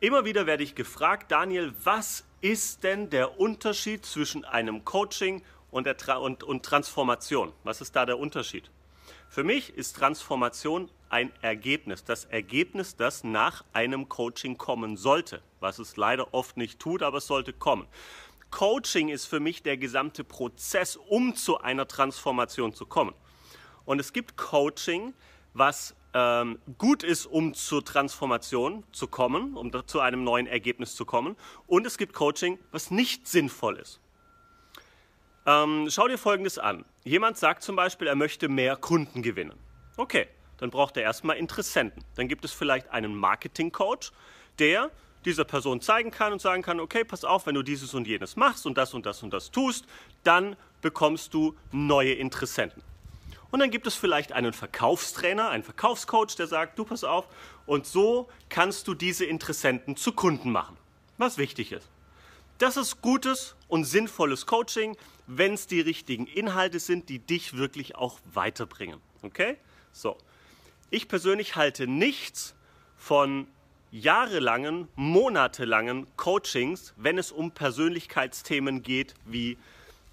Immer wieder werde ich gefragt, Daniel, was ist denn der Unterschied zwischen einem Coaching und, der Tra und, und Transformation? Was ist da der Unterschied? Für mich ist Transformation ein Ergebnis, das Ergebnis, das nach einem Coaching kommen sollte, was es leider oft nicht tut, aber es sollte kommen. Coaching ist für mich der gesamte Prozess, um zu einer Transformation zu kommen. Und es gibt Coaching, was ähm, gut ist, um zur Transformation zu kommen, um zu einem neuen Ergebnis zu kommen. Und es gibt Coaching, was nicht sinnvoll ist. Ähm, schau dir Folgendes an. Jemand sagt zum Beispiel, er möchte mehr Kunden gewinnen. Okay, dann braucht er erstmal Interessenten. Dann gibt es vielleicht einen Marketing-Coach, der dieser Person zeigen kann und sagen kann, okay, pass auf, wenn du dieses und jenes machst und das und das und das tust, dann bekommst du neue Interessenten. Und dann gibt es vielleicht einen Verkaufstrainer, einen Verkaufscoach, der sagt, du pass auf, und so kannst du diese Interessenten zu Kunden machen, was wichtig ist. Das ist gutes und sinnvolles Coaching, wenn es die richtigen Inhalte sind, die dich wirklich auch weiterbringen. Okay? So. Ich persönlich halte nichts von jahrelangen, monatelangen Coachings, wenn es um Persönlichkeitsthemen geht, wie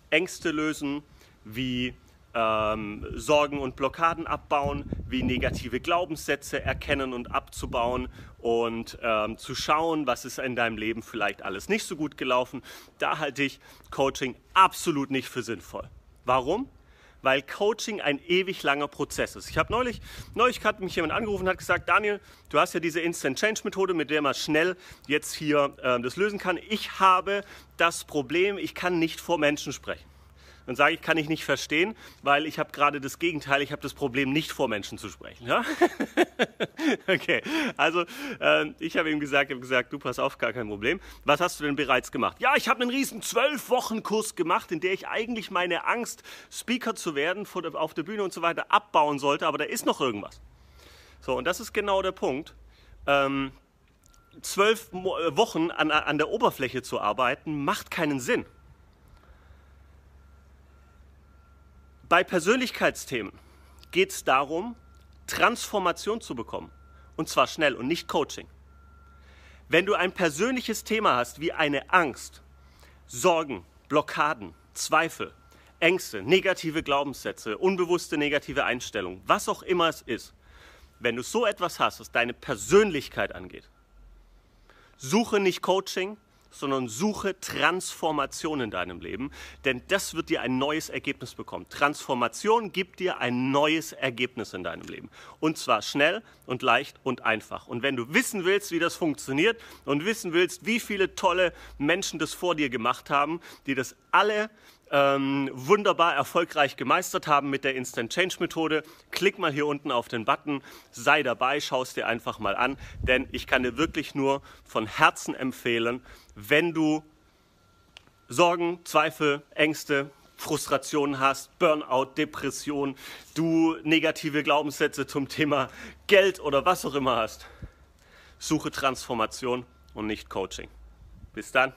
Ängste lösen, wie ähm, Sorgen und Blockaden abbauen, wie negative Glaubenssätze erkennen und abzubauen und ähm, zu schauen, was ist in deinem Leben vielleicht alles nicht so gut gelaufen. Da halte ich Coaching absolut nicht für sinnvoll. Warum? Weil Coaching ein ewig langer Prozess ist. Ich habe neulich, neulich hat mich jemand angerufen und hat gesagt, Daniel, du hast ja diese Instant Change Methode, mit der man schnell jetzt hier äh, das lösen kann. Ich habe das Problem, ich kann nicht vor Menschen sprechen. Dann sage ich, kann ich nicht verstehen, weil ich habe gerade das Gegenteil, ich habe das Problem, nicht vor Menschen zu sprechen. Ja? okay, also äh, ich habe ihm gesagt, habe gesagt, du pass auf, gar kein Problem. Was hast du denn bereits gemacht? Ja, ich habe einen riesen zwölf Wochen Kurs gemacht, in der ich eigentlich meine Angst, Speaker zu werden auf der Bühne und so weiter abbauen sollte, aber da ist noch irgendwas. So, und das ist genau der Punkt. Ähm, zwölf Wochen an, an der Oberfläche zu arbeiten, macht keinen Sinn. Bei Persönlichkeitsthemen geht es darum, Transformation zu bekommen. Und zwar schnell und nicht Coaching. Wenn du ein persönliches Thema hast wie eine Angst, Sorgen, Blockaden, Zweifel, Ängste, negative Glaubenssätze, unbewusste negative Einstellungen, was auch immer es ist, wenn du so etwas hast, was deine Persönlichkeit angeht, suche nicht Coaching, sondern suche Transformation in deinem Leben, denn das wird dir ein neues Ergebnis bekommen. Transformation gibt dir ein neues Ergebnis in deinem Leben. Und zwar schnell und leicht und einfach. Und wenn du wissen willst, wie das funktioniert und wissen willst, wie viele tolle Menschen das vor dir gemacht haben, die das alle ähm, wunderbar erfolgreich gemeistert haben mit der Instant Change Methode, klick mal hier unten auf den Button, sei dabei, schau es dir einfach mal an, denn ich kann dir wirklich nur von Herzen empfehlen, wenn du Sorgen, Zweifel, Ängste, Frustrationen hast, Burnout, Depression, du negative Glaubenssätze zum Thema Geld oder was auch immer hast, suche Transformation und nicht Coaching. Bis dann.